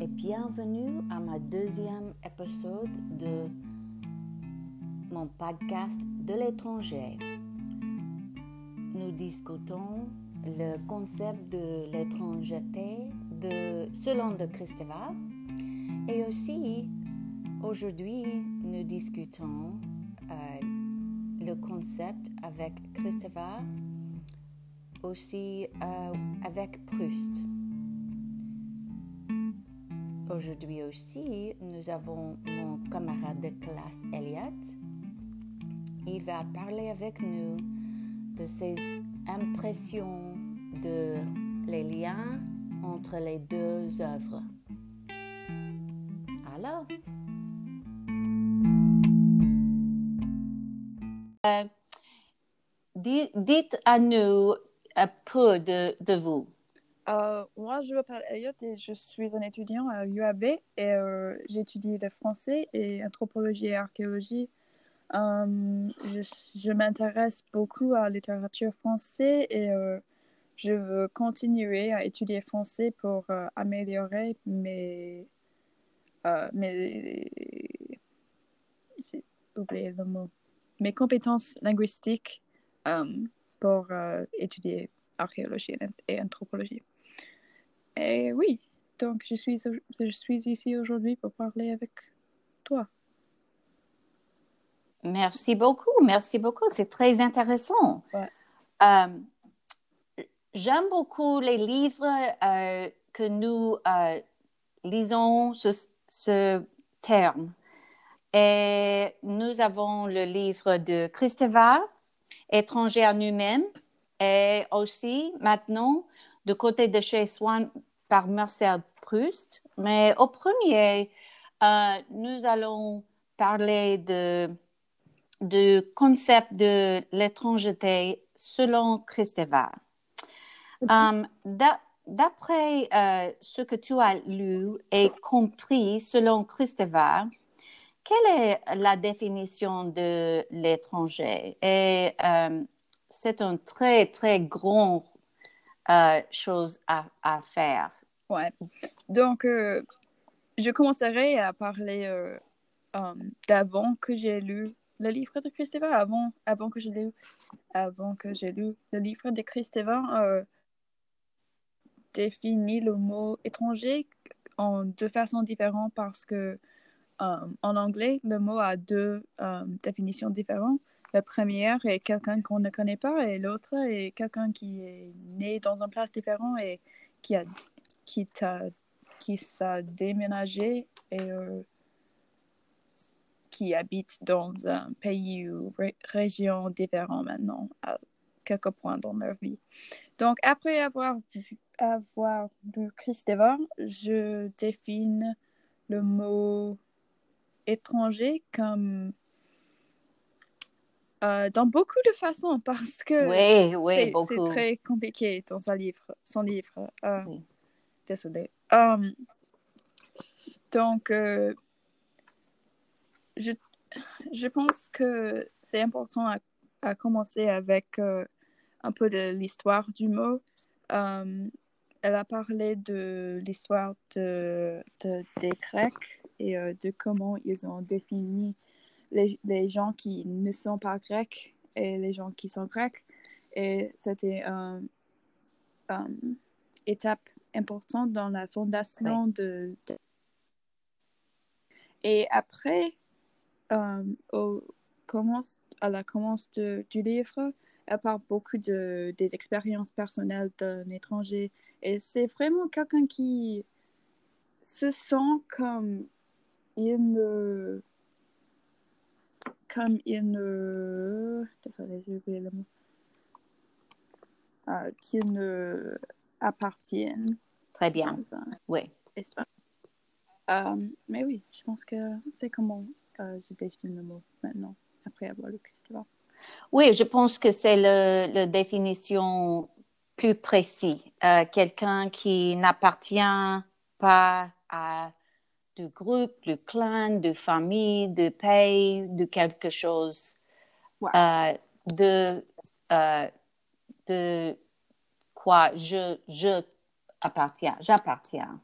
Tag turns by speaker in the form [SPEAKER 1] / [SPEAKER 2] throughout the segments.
[SPEAKER 1] et bienvenue à ma deuxième épisode de mon podcast de l'étranger. Nous discutons le concept de l'étrangeté de, selon de Christeva et aussi aujourd'hui nous discutons euh, le concept avec Christeva aussi euh, avec Proust. Aujourd'hui aussi, nous avons mon camarade de classe Elliot. Il va parler avec nous de ses impressions de les liens entre les deux œuvres. Alors, euh, dites à nous un peu de, de vous.
[SPEAKER 2] Euh, moi, je m'appelle Elliot et je suis un étudiant à l'UAB et euh, j'étudie le français et anthropologie et archéologie. Euh, je, m'intéresse beaucoup à la littérature française et je veux continuer à étudier français pour améliorer mes, mes, j'ai le mot, mes compétences linguistiques pour étudier archéologie et anthropologie. Et oui, donc je suis, je suis ici aujourd'hui pour parler avec toi.
[SPEAKER 1] Merci beaucoup, merci beaucoup. C'est très intéressant. Euh, j'aime beaucoup les livres euh, que nous euh, lisons ce, ce, terme. Et nous avons le livre de Christopher, Étranger à nous-mêmes, et aussi maintenant du côté de chez Swan par Marcel Proust. Mais au premier, euh, nous allons parler de, du concept de l'étrangeté selon Christopher. Um, D'après euh, ce que tu as lu et compris selon Christopher, quelle est la définition de l'étranger? Et euh, c'est un très, très grand euh, chose à, à, faire.
[SPEAKER 2] Ouais. Donc, euh, je commencerai à parler euh, d'avant que j'ai lu le livre de Christopher, avant, avant que j'ai lu, lu le livre de Christopher, définit le mot étranger en deux façons différentes parce que en anglais, le mot a deux définitions différentes. La première est quelqu'un qu'on ne connaît pas et l'autre est quelqu'un qui est né dans une place différente et qui a qui t'a qui s'est déménagé et euh, qui habite dans un pays ou région différent maintenant à quelques points dans leur vie. Donc après avoir vu, avoir lu Christopher, je définis le mot étranger comme euh, dans beaucoup de façons parce que c'est très compliqué dans son livre. Son livre. Euh, Désolée. Um, donc, euh, je, je pense que c'est important à, commencer avec un peu de l'histoire du mot. Um, elle a parlé de l'histoire de, de, des Grecs et de comment ils ont défini les, gens qui ne sont pas grecs et les gens qui sont grecs. Et c'était une étape importante dans la fondation de, Et après, euh, au commence, à la commence du livre, elle parle beaucoup de, des expériences personnelles d'un étranger. Et c'est vraiment quelqu'un qui se sent comme il me comme il ne. j'ai le mot. Euh, qu'ils ne appartiennent.
[SPEAKER 1] Très bien. Oui.
[SPEAKER 2] Euh, mais oui, je pense que c'est comment euh, je définis le mot maintenant, après avoir lu Christopher.
[SPEAKER 1] Oui, je pense que c'est la définition plus précise. Euh, quelqu'un qui n'appartient pas à du groupe, du clan, de famille, de pays, de quelque chose, euh, de, de quoi je, je appartiens, j'appartiens.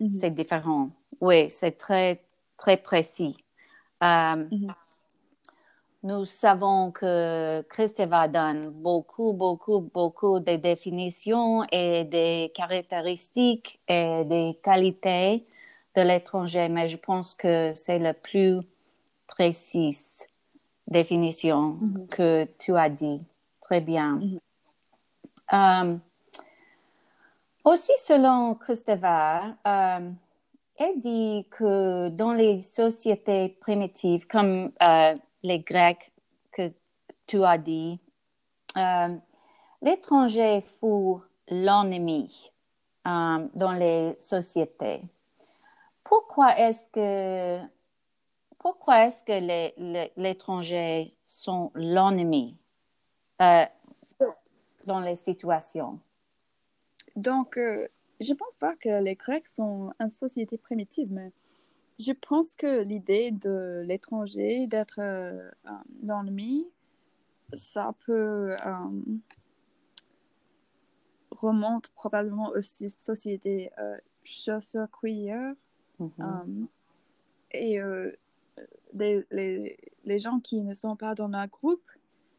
[SPEAKER 1] mm-hmm. c'est différent. Oui, c'est très, très précis. Mm-hmm. Nous savons que Christeva donne beaucoup, beaucoup, beaucoup de définitions et des caractéristiques et des qualités de l'étranger, mais je pense que c'est la plus précise définition mm-hmm. que tu as dit. Très bien. Euh, aussi, selon Christeva, euh, elle dit que dans les sociétés primitives, comme euh, les Grecs que tu as dit, euh, l'étranger fut l'ennemi euh, dans les sociétés. Pourquoi est-ce que pourquoi est-ce que les, étrangers sont l'ennemi euh, dans les situations?
[SPEAKER 2] Donc, je ne pense pas que les Grecs sont une société primitive, mais je pense que l'idée de l'étranger, d'être euh, l'ennemi, ça peut euh, remonte probablement aux sociétés euh, chasseurs-cueilleurs. Mm-hmm. et les, les, les, gens qui ne sont pas dans un groupe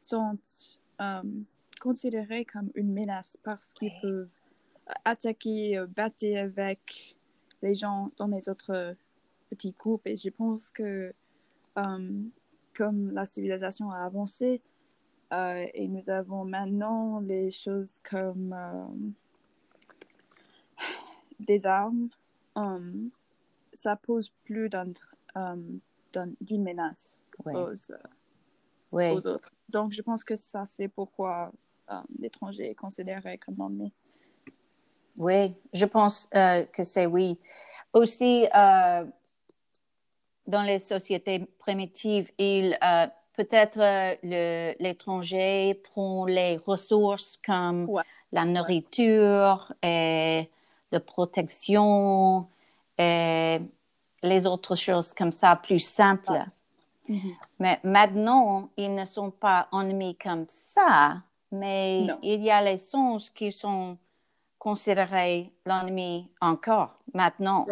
[SPEAKER 2] sont considérés comme une menace parce qu'ils peuvent attaquer, battre avec les gens dans les autres petits groupes. Et je pense que euh, comme la civilisation a avancé euh, et nous avons maintenant les choses comme euh, des armes, ça pose plus d'une menace aux, autres. Donc, je pense que ça, c'est pourquoi l'étranger est considéré comme ennemi.
[SPEAKER 1] Oui, je pense que c'est oui. Aussi, dans les sociétés primitives, il euh, peut-être euh, l'étranger prend les ressources comme la nourriture et la protection et les autres choses comme ça plus simples. Mm-hmm. Mais maintenant, ils ne sont pas ennemis comme ça, mais il y a les sens qui sont considérés l'ennemi encore maintenant.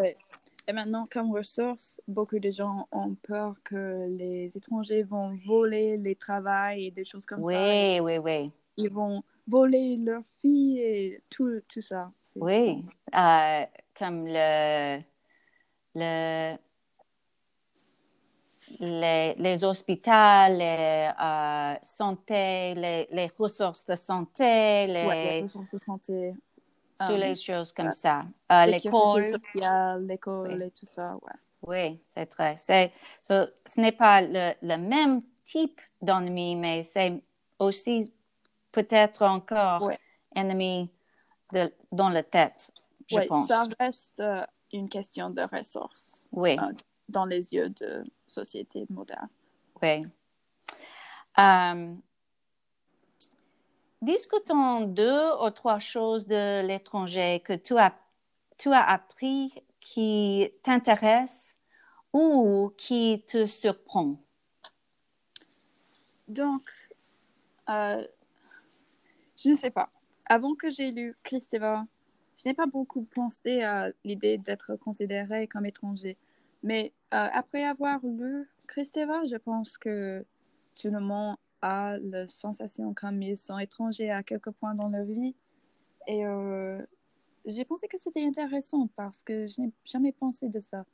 [SPEAKER 2] Et maintenant, comme ressource, beaucoup de gens ont peur que les étrangers vont voler les travails et des choses comme ça.
[SPEAKER 1] Oui, oui, oui.
[SPEAKER 2] Ils vont voler leurs filles et tout, tout ça.
[SPEAKER 1] Oui, euh, comme le, le, les, les hôpitaux, les euh, santé, les, les, ressources de santé. Les...
[SPEAKER 2] les ressources de santé.
[SPEAKER 1] Toutes les choses comme ça. Euh, l'école.
[SPEAKER 2] sociale, l'école et tout ça, ouais.
[SPEAKER 1] Oui, c'est très. C'est, ce n'est pas le, le, même type d'ennemi, mais c'est aussi peut-être encore ennemi de, dans la tête, je
[SPEAKER 2] ouais,
[SPEAKER 1] pense.
[SPEAKER 2] Ça reste euh, une question de ressources.
[SPEAKER 1] Oui.
[SPEAKER 2] Euh, dans les yeux de société moderne.
[SPEAKER 1] Oui. Um, discutons deux ou trois choses de l'étranger que tu as, tu as appris qui t'intéressent ou qui te surprend.
[SPEAKER 2] Donc, euh, je ne sais pas. Avant que j'ai lu Christeva, je n'ai pas beaucoup pensé à l'idée d'être considéré comme étranger. Mais euh, après avoir lu Christeva, je pense que tout le monde a la sensation comme ils sont étrangers à quelques points dans leur vie. Et euh, j'ai pensé que c'était intéressant parce que je n'ai jamais pensé de ça.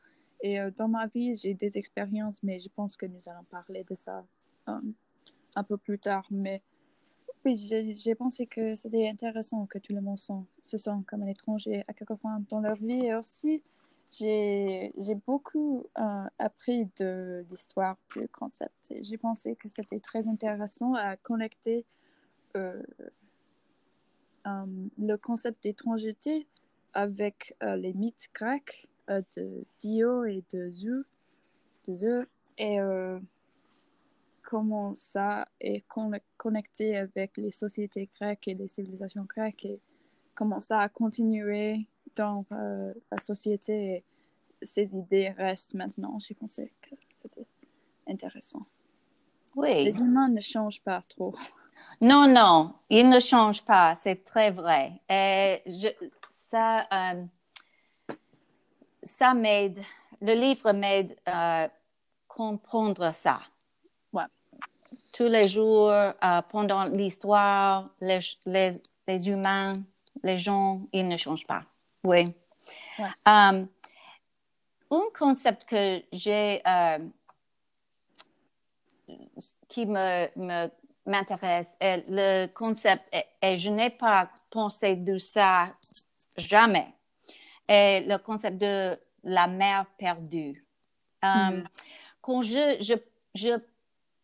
[SPEAKER 2] Et euh, dans ma vie, j'ai des expériences, mais je pense que nous allons parler de ça euh, un peu plus tard. Mais oui, j'ai pensé que c'était intéressant que tout le monde se sent comme un étranger à quelques points dans leur vie. Et aussi, j'ai beaucoup euh, appris de l'histoire du concept. J'ai pensé que c'était très intéressant à connecter euh, euh, le concept d'étrangeté avec les mythes grecs de Dio et de Zeus, de et comment ça est connecté avec les sociétés grecques et les civilisations grecques et comment ça a continué dans euh, la société, ces idées restent maintenant. J'ai pensé que c'était intéressant.
[SPEAKER 1] Oui.
[SPEAKER 2] Les humains ne changent pas trop.
[SPEAKER 1] Non, non, ils ne changent pas, c'est très vrai. Et je, ça, euh, ça m'aide, le livre m'aide à comprendre ça.
[SPEAKER 2] Ouais.
[SPEAKER 1] Tous les jours, euh, pendant l'histoire, les, les, humains, les gens, ils ne changent pas. Oui. un concept que j'ai qui me, m'intéresse. Le concept, et, je n'ai pas pensé de ça jamais, est le concept de la mère perdue. Euh, mm-hmm. Quand je, je, je,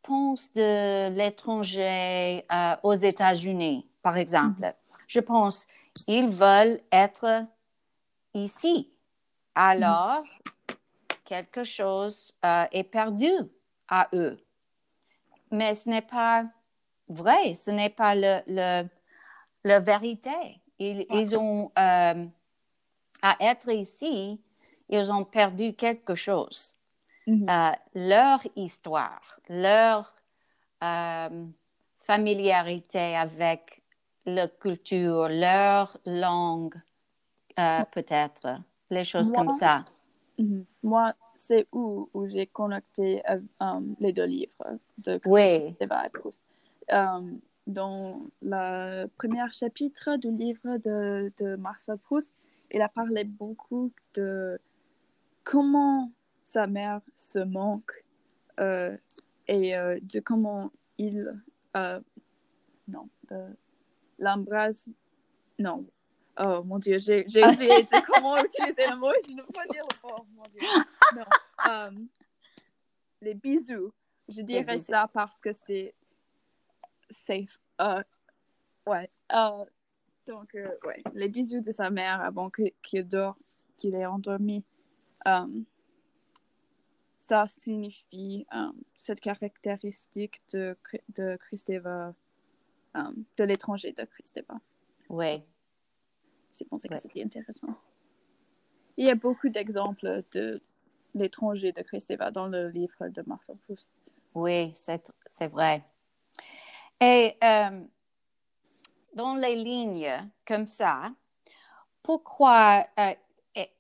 [SPEAKER 1] pense de l'étranger euh, aux États-Unis, par exemple, mm-hmm. je pense ils veulent être ici. Alors, quelque chose euh, est perdu à eux mais ce n'est pas vrai, ce n'est pas le, le, la vérité. Ils, ils ont, euh, à être ici, ils ont perdu quelque chose. Mm-hmm. Euh, leur histoire, leur familiarité avec la culture, leur langue, peut-être, les choses comme ça.
[SPEAKER 2] Mm-hmm. Moi, c'est où, où j'ai connecté euh, um, les deux livres de
[SPEAKER 1] oui.
[SPEAKER 2] Proust. Um, dans le premier chapitre du livre de, de Marcel Proust, il a parlé beaucoup de comment sa mère se manque euh, et euh, de comment il non l'embrasse non Oh mon Dieu, j'ai oublié comment utiliser le mot, je ne peux pas dire le mot. mon Dieu. Non. Um, les bisous. Je dirais ça parce que c'est safe. Uh, ouais. Uh, donc, euh, ouais, les bisous de sa mère avant qu'il dort, qu'il est endormi. Um, ça signifie um, cette caractéristique de, de Christeva, um, de l'étranger de Christeva.
[SPEAKER 1] Ouais.
[SPEAKER 2] C'est pour ça que c'était intéressant. Il y a beaucoup d'exemples de l'étranger de Christeva dans le livre de Marcel Proust.
[SPEAKER 1] Oui, c'est vrai. Et euh, dans les lignes comme ça, pourquoi euh,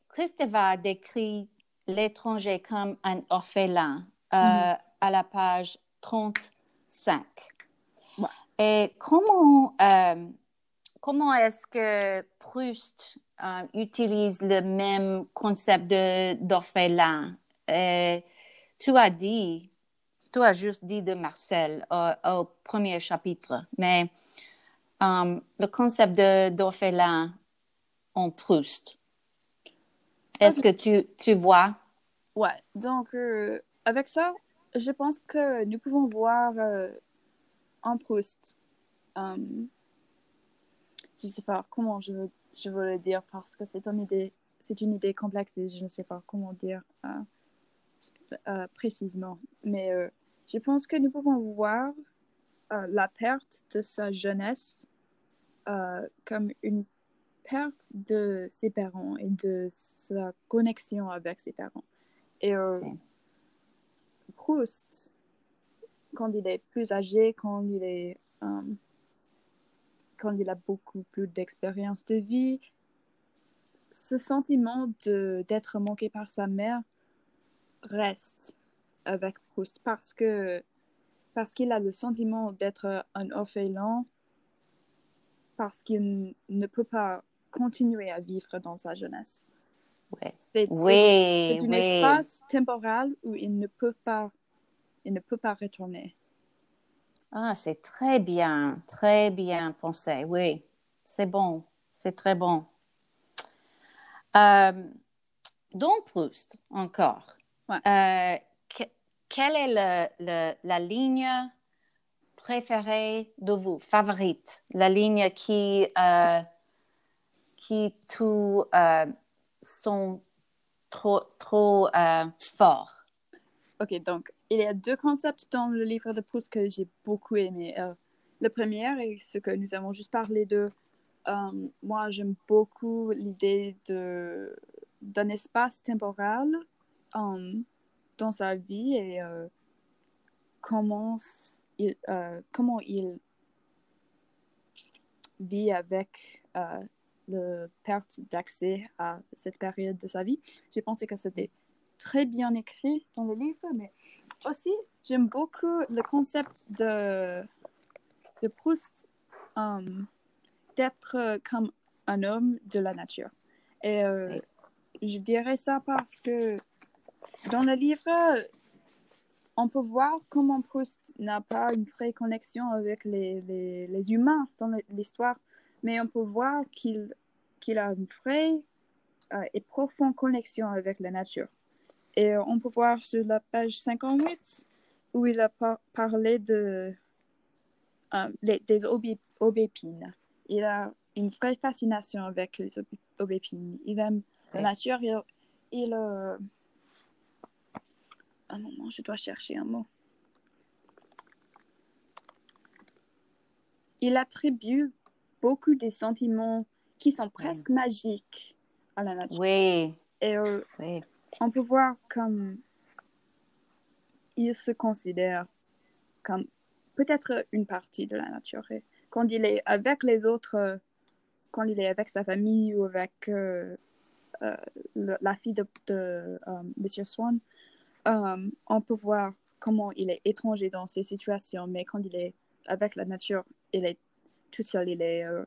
[SPEAKER 1] Christeva décrit l'étranger comme un orphelin euh, mm-hmm. à la page 35? Et comment euh, comment est-ce que Proust euh, utilise le même concept d'orphelin? Euh, tu as dit, tu as juste dit de Marcel au, premier chapitre, mais euh, le concept d'orphelin en Proust, est-ce que tu, tu vois?
[SPEAKER 2] Ouais, donc avec ça, je pense que nous pouvons voir en Proust je ne sais pas comment je veux, je veux le dire parce que c'est une idée, c'est une idée complexe et je ne sais pas comment dire euh, euh, précisément. Mais euh, je pense que nous pouvons voir la perte de sa jeunesse comme une perte de ses parents et de sa connexion avec ses parents. Et Proust, quand il est plus âgé, quand il est quand il a beaucoup plus d'expérience de vie, ce sentiment d'être manqué par sa mère reste avec Proust parce que parce qu'il a le sentiment d'être un orphelin parce qu'il ne peut pas continuer à vivre dans sa jeunesse.
[SPEAKER 1] Ouais.
[SPEAKER 2] C'est
[SPEAKER 1] oui,
[SPEAKER 2] un espace temporel où il ne peut pas il ne peut pas retourner.
[SPEAKER 1] Ah, c'est très bien, très bien pensé. Oui, c'est bon, c'est très bon. Euh, donc, Proust, encore. Euh, quelle est la ligne préférée de vous, favorite, la ligne qui, euh, qui tout sont trop, trop forts?
[SPEAKER 2] Ok, donc il y a deux concepts dans le livre de Proust que j'ai beaucoup aimé. Euh, le premier est ce que nous avons juste parlé de. Euh, moi, j'aime beaucoup l'idée d'un espace temporel euh, dans sa vie et comment il, comment il vit avec le perte d'accès à cette période de sa vie. J'ai pensé que c'était très bien écrit dans le livre, mais aussi j'aime beaucoup le concept de, de Proust um, d'être comme un homme de la nature. Et euh, je dirais ça parce que dans le livre, on peut voir comment Proust n'a pas une vraie connexion avec les, les, les humains dans l'histoire, mais on peut voir qu'il qu'il a une vraie euh, et profonde connexion avec la nature. Et on peut voir sur la page 58 où il a parlé de, euh, des aubépines. Il a une vraie fascination avec les aubépines. Il aime la nature. Il, il euh, un moment, je dois chercher un mot. Il attribue beaucoup des sentiments qui sont presque magiques à la nature.
[SPEAKER 1] Oui.
[SPEAKER 2] Et euh, on peut voir comme il se considère comme peut-être une partie de la nature. Quand il est avec les autres, quand il est avec sa famille ou avec euh, euh, la fille de, de Monsieur Swan, euh, on peut voir comment il est étranger dans ces situations, mais quand il est avec la nature, il est tout seul, il est euh,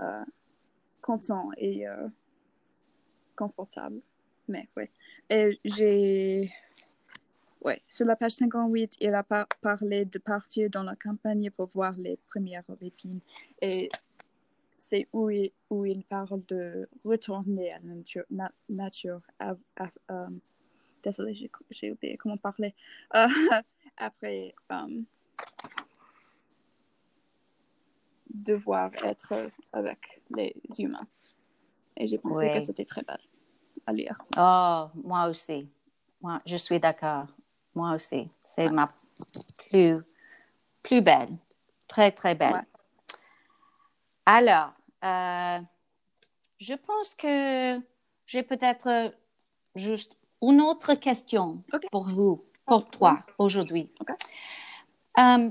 [SPEAKER 2] euh, content et confortable. Mais oui. Et j'ai. Ouais, sur la page 58, il a parlé de partir dans la campagne pour voir les premières épines. Et c'est où il, où il parle de retourner à la nature, nature Désolée, j'ai oublié comment parler. Euh, après, um, devoir être avec les humains. Et j'ai pensé que c'était très belle à lire.
[SPEAKER 1] Oh, moi aussi. Moi, je suis d'accord. Moi aussi. C'est ma plus, plus belle. Très, très belle. Alors, euh, je pense que j'ai peut-être juste une autre question pour vous, pour toi, aujourd'hui. Euh,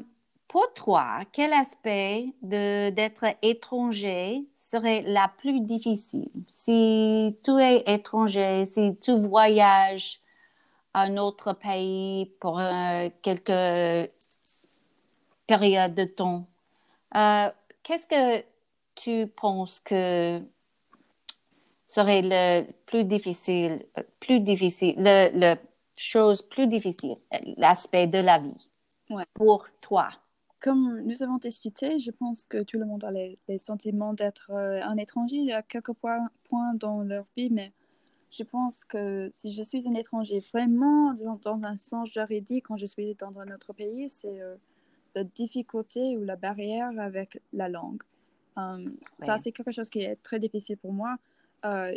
[SPEAKER 1] pour toi, quel aspect d'être étranger serait la plus difficile? Si tu es étranger, si tu voyages à un autre pays pour euh, quelques périodes de temps, euh, qu'est-ce que tu penses que serait le plus difficile, plus difficile, le, le chose plus difficile, l'aspect de la vie pour toi?
[SPEAKER 2] Comme nous avons discuté, je pense que tout le monde a les, sentiments d'être euh, un étranger à quelques points, points dans leur vie, mais je pense que si je suis un étranger vraiment dans, un sens juridique, quand je suis dans un autre pays, c'est euh, la difficulté ou la barrière avec la langue. Euh, ça, c'est quelque chose qui est très difficile pour moi.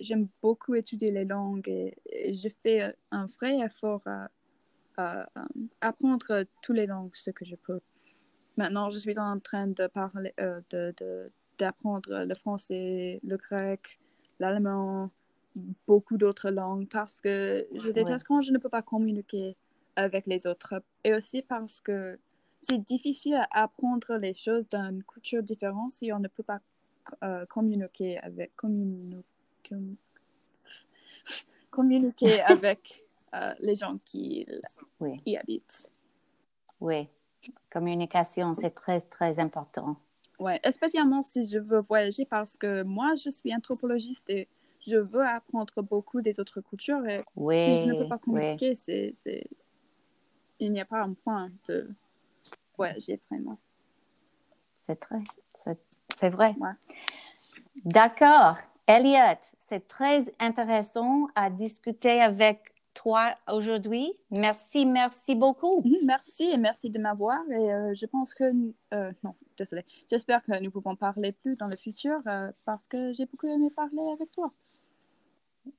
[SPEAKER 2] J'aime beaucoup étudier les langues et, je fais un vrai effort à, apprendre toutes les langues, ce que je peux. Maintenant, je suis en train de parler, euh, d'apprendre le français, le grec, l'allemand, beaucoup d'autres langues parce que je déteste quand je ne peux pas communiquer avec les autres. Et aussi parce que c'est difficile à apprendre les choses d'une culture différente si on ne peut pas euh, communiquer avec communiquer communiquer avec euh, les gens qui y habitent.
[SPEAKER 1] Oui, communication, c'est très, très important.
[SPEAKER 2] Oui, spécialement si je veux voyager parce que moi, je suis anthropologiste et je veux apprendre beaucoup des autres cultures et
[SPEAKER 1] oui,
[SPEAKER 2] si je ne peux pas communiquer, c'est, il n'y a pas un point de voyager vraiment.
[SPEAKER 1] C'est très, c'est, vrai. D'accord. Elliot, c'est très intéressant à discuter avec toi aujourd'hui. Merci, merci beaucoup.
[SPEAKER 2] Mhm, merci et merci de m'avoir. Et euh, je pense que, euh, non, désolé. J'espère que nous pouvons parler plus dans le futur euh, parce que j'ai beaucoup aimé parler avec toi.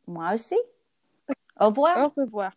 [SPEAKER 1] Moi aussi. Au revoir.
[SPEAKER 2] Au revoir.